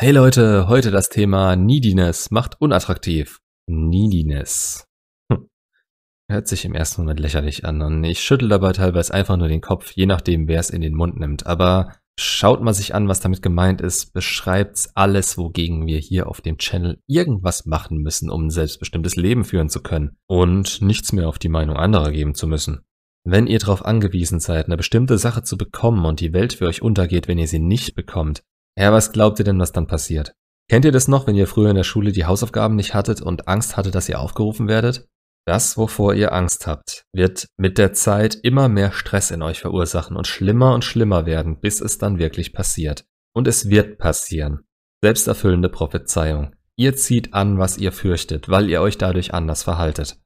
Hey Leute, heute das Thema Neediness macht unattraktiv. Neediness. Hm. Hört sich im ersten Moment lächerlich an und ich schüttel dabei teilweise einfach nur den Kopf, je nachdem wer es in den Mund nimmt. Aber schaut mal sich an, was damit gemeint ist, beschreibt's alles, wogegen wir hier auf dem Channel irgendwas machen müssen, um ein selbstbestimmtes Leben führen zu können und nichts mehr auf die Meinung anderer geben zu müssen. Wenn ihr darauf angewiesen seid, eine bestimmte Sache zu bekommen und die Welt für euch untergeht, wenn ihr sie nicht bekommt, ja, was glaubt ihr denn, was dann passiert? Kennt ihr das noch, wenn ihr früher in der Schule die Hausaufgaben nicht hattet und Angst hattet, dass ihr aufgerufen werdet? Das, wovor ihr Angst habt, wird mit der Zeit immer mehr Stress in euch verursachen und schlimmer und schlimmer werden, bis es dann wirklich passiert. Und es wird passieren. Selbsterfüllende Prophezeiung. Ihr zieht an, was ihr fürchtet, weil ihr euch dadurch anders verhaltet.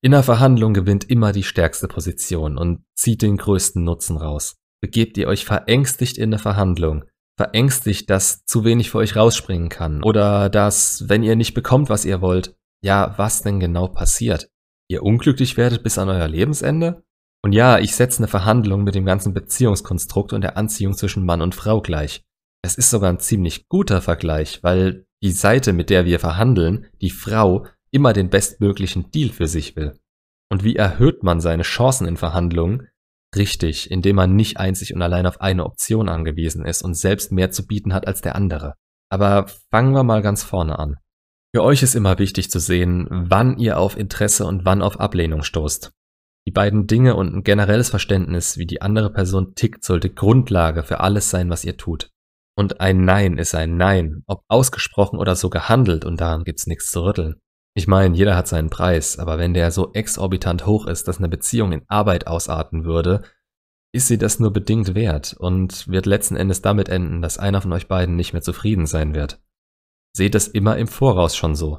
In der Verhandlung gewinnt immer die stärkste Position und zieht den größten Nutzen raus. Begebt ihr euch verängstigt in der Verhandlung, verängstigt, dass zu wenig für euch rausspringen kann oder dass, wenn ihr nicht bekommt, was ihr wollt, ja, was denn genau passiert? Ihr unglücklich werdet bis an euer Lebensende? Und ja, ich setze eine Verhandlung mit dem ganzen Beziehungskonstrukt und der Anziehung zwischen Mann und Frau gleich. Es ist sogar ein ziemlich guter Vergleich, weil die Seite, mit der wir verhandeln, die Frau, immer den bestmöglichen Deal für sich will. Und wie erhöht man seine Chancen in Verhandlungen, Richtig, indem man nicht einzig und allein auf eine Option angewiesen ist und selbst mehr zu bieten hat als der andere. Aber fangen wir mal ganz vorne an. Für euch ist immer wichtig zu sehen, wann ihr auf Interesse und wann auf Ablehnung stoßt. Die beiden Dinge und ein generelles Verständnis, wie die andere Person tickt, sollte Grundlage für alles sein, was ihr tut. Und ein Nein ist ein Nein, ob ausgesprochen oder so gehandelt, und daran gibt's nichts zu rütteln. Ich meine, jeder hat seinen Preis, aber wenn der so exorbitant hoch ist, dass eine Beziehung in Arbeit ausarten würde, ist sie das nur bedingt wert und wird letzten Endes damit enden, dass einer von euch beiden nicht mehr zufrieden sein wird. Seht es immer im Voraus schon so.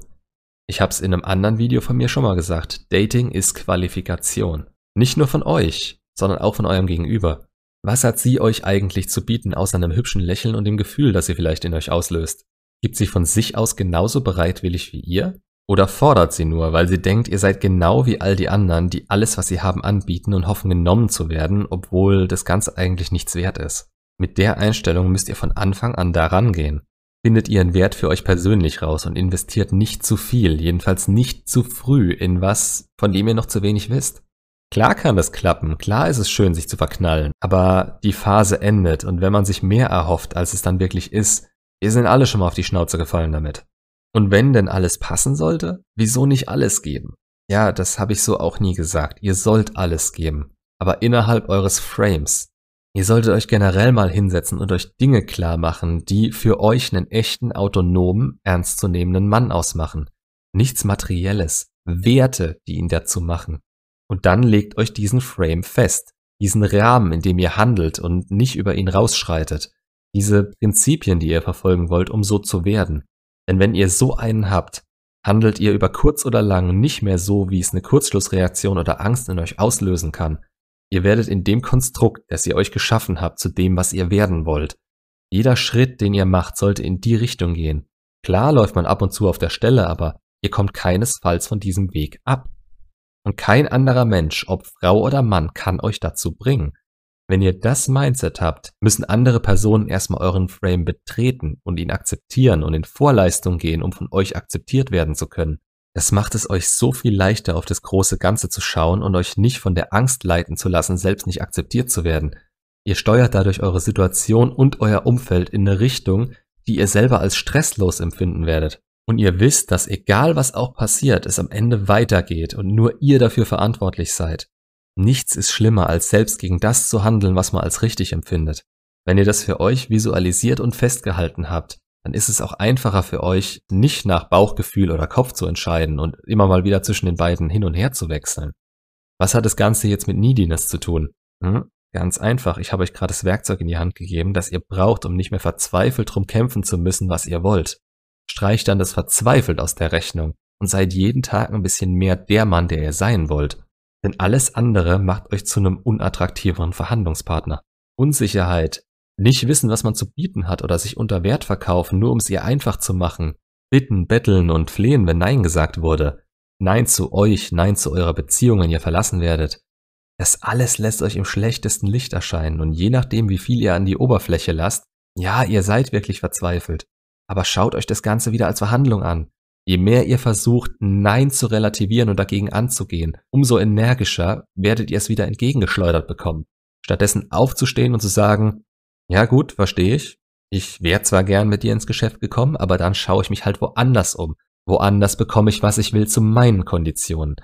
Ich hab's in einem anderen Video von mir schon mal gesagt, Dating ist Qualifikation. Nicht nur von euch, sondern auch von eurem Gegenüber. Was hat sie euch eigentlich zu bieten, außer einem hübschen Lächeln und dem Gefühl, das sie vielleicht in euch auslöst? Gibt sie von sich aus genauso bereitwillig wie ihr? Oder fordert sie nur, weil sie denkt, ihr seid genau wie all die anderen, die alles, was sie haben, anbieten und hoffen, genommen zu werden, obwohl das Ganze eigentlich nichts wert ist. Mit der Einstellung müsst ihr von Anfang an daran gehen. Findet ihren Wert für euch persönlich raus und investiert nicht zu viel, jedenfalls nicht zu früh in was, von dem ihr noch zu wenig wisst. Klar kann das klappen, klar ist es schön, sich zu verknallen, aber die Phase endet und wenn man sich mehr erhofft, als es dann wirklich ist, ihr sind alle schon mal auf die Schnauze gefallen damit. Und wenn denn alles passen sollte, wieso nicht alles geben? Ja, das habe ich so auch nie gesagt. Ihr sollt alles geben, aber innerhalb eures Frames. Ihr solltet euch generell mal hinsetzen und euch Dinge klar machen, die für euch einen echten, autonomen, ernstzunehmenden Mann ausmachen. Nichts Materielles, Werte, die ihn dazu machen. Und dann legt euch diesen Frame fest, diesen Rahmen, in dem ihr handelt und nicht über ihn rausschreitet, diese Prinzipien, die ihr verfolgen wollt, um so zu werden. Denn wenn ihr so einen habt, handelt ihr über kurz oder lang nicht mehr so, wie es eine Kurzschlussreaktion oder Angst in euch auslösen kann. Ihr werdet in dem Konstrukt, das ihr euch geschaffen habt, zu dem, was ihr werden wollt. Jeder Schritt, den ihr macht, sollte in die Richtung gehen. Klar läuft man ab und zu auf der Stelle, aber ihr kommt keinesfalls von diesem Weg ab. Und kein anderer Mensch, ob Frau oder Mann, kann euch dazu bringen. Wenn ihr das Mindset habt, müssen andere Personen erstmal euren Frame betreten und ihn akzeptieren und in Vorleistung gehen, um von euch akzeptiert werden zu können. Das macht es euch so viel leichter, auf das große Ganze zu schauen und euch nicht von der Angst leiten zu lassen, selbst nicht akzeptiert zu werden. Ihr steuert dadurch eure Situation und euer Umfeld in eine Richtung, die ihr selber als stresslos empfinden werdet. Und ihr wisst, dass egal was auch passiert, es am Ende weitergeht und nur ihr dafür verantwortlich seid. Nichts ist schlimmer, als selbst gegen das zu handeln, was man als richtig empfindet. Wenn ihr das für euch visualisiert und festgehalten habt, dann ist es auch einfacher für euch, nicht nach Bauchgefühl oder Kopf zu entscheiden und immer mal wieder zwischen den beiden hin und her zu wechseln. Was hat das Ganze jetzt mit Neediness zu tun? Hm? Ganz einfach, ich habe euch gerade das Werkzeug in die Hand gegeben, das ihr braucht, um nicht mehr verzweifelt drum kämpfen zu müssen, was ihr wollt. Streicht dann das verzweifelt aus der Rechnung und seid jeden Tag ein bisschen mehr der Mann, der ihr sein wollt. Denn alles andere macht euch zu einem unattraktiveren Verhandlungspartner. Unsicherheit, nicht wissen, was man zu bieten hat oder sich unter Wert verkaufen, nur um es ihr einfach zu machen, bitten, betteln und flehen, wenn Nein gesagt wurde, Nein zu euch, Nein zu eurer Beziehung, wenn ihr verlassen werdet. Das alles lässt euch im schlechtesten Licht erscheinen und je nachdem, wie viel ihr an die Oberfläche lasst, ja, ihr seid wirklich verzweifelt. aber schaut euch das Ganze wieder als Verhandlung an. Je mehr ihr versucht, Nein zu relativieren und dagegen anzugehen, umso energischer werdet ihr es wieder entgegengeschleudert bekommen. Stattdessen aufzustehen und zu sagen, ja gut, verstehe ich. Ich wäre zwar gern mit dir ins Geschäft gekommen, aber dann schaue ich mich halt woanders um. Woanders bekomme ich, was ich will, zu meinen Konditionen.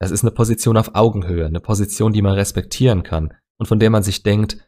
Das ist eine Position auf Augenhöhe, eine Position, die man respektieren kann und von der man sich denkt,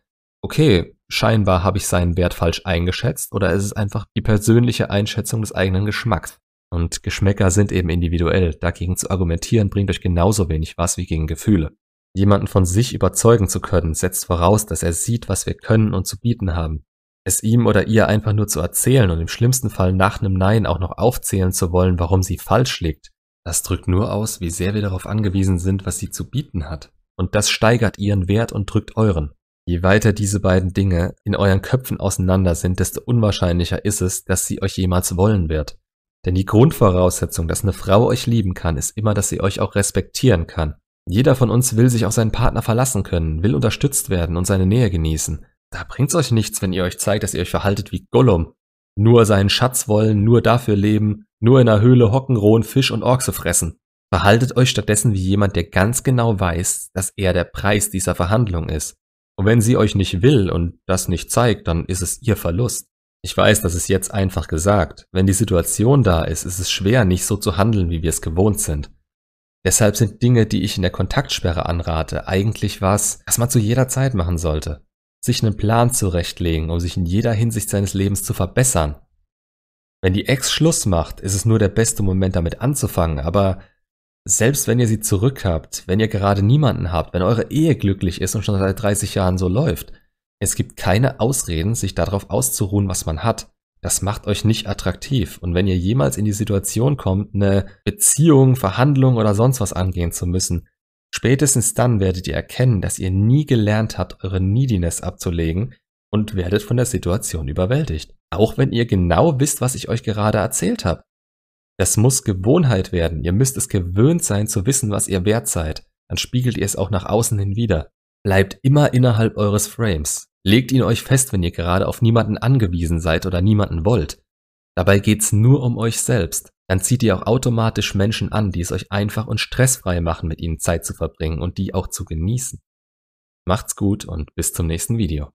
okay, scheinbar habe ich seinen Wert falsch eingeschätzt oder ist es einfach die persönliche Einschätzung des eigenen Geschmacks. Und Geschmäcker sind eben individuell. Dagegen zu argumentieren bringt euch genauso wenig was wie gegen Gefühle. Jemanden von sich überzeugen zu können, setzt voraus, dass er sieht, was wir können und zu bieten haben. Es ihm oder ihr einfach nur zu erzählen und im schlimmsten Fall nach einem Nein auch noch aufzählen zu wollen, warum sie falsch liegt, das drückt nur aus, wie sehr wir darauf angewiesen sind, was sie zu bieten hat. Und das steigert ihren Wert und drückt euren. Je weiter diese beiden Dinge in euren Köpfen auseinander sind, desto unwahrscheinlicher ist es, dass sie euch jemals wollen wird. Denn die Grundvoraussetzung, dass eine Frau euch lieben kann, ist immer, dass sie euch auch respektieren kann. Jeder von uns will sich auf seinen Partner verlassen können, will unterstützt werden und seine Nähe genießen. Da bringt's euch nichts, wenn ihr euch zeigt, dass ihr euch verhaltet wie Gollum. Nur seinen Schatz wollen, nur dafür leben, nur in der Höhle hocken, rohen Fisch und Orkse fressen. Verhaltet euch stattdessen wie jemand, der ganz genau weiß, dass er der Preis dieser Verhandlung ist. Und wenn sie euch nicht will und das nicht zeigt, dann ist es ihr Verlust. Ich weiß, das ist jetzt einfach gesagt. Wenn die Situation da ist, ist es schwer, nicht so zu handeln, wie wir es gewohnt sind. Deshalb sind Dinge, die ich in der Kontaktsperre anrate, eigentlich was, was man zu jeder Zeit machen sollte. Sich einen Plan zurechtlegen, um sich in jeder Hinsicht seines Lebens zu verbessern. Wenn die Ex Schluss macht, ist es nur der beste Moment damit anzufangen, aber selbst wenn ihr sie zurückhabt, wenn ihr gerade niemanden habt, wenn eure Ehe glücklich ist und schon seit 30 Jahren so läuft, es gibt keine Ausreden, sich darauf auszuruhen, was man hat. Das macht euch nicht attraktiv. Und wenn ihr jemals in die Situation kommt, eine Beziehung, Verhandlung oder sonst was angehen zu müssen, spätestens dann werdet ihr erkennen, dass ihr nie gelernt habt, eure Neediness abzulegen und werdet von der Situation überwältigt. Auch wenn ihr genau wisst, was ich euch gerade erzählt habe. Das muss Gewohnheit werden. Ihr müsst es gewöhnt sein zu wissen, was ihr wert seid. Dann spiegelt ihr es auch nach außen hin wieder. Bleibt immer innerhalb eures Frames. Legt ihn euch fest, wenn ihr gerade auf niemanden angewiesen seid oder niemanden wollt. Dabei geht's nur um euch selbst. Dann zieht ihr auch automatisch Menschen an, die es euch einfach und stressfrei machen, mit ihnen Zeit zu verbringen und die auch zu genießen. Macht's gut und bis zum nächsten Video.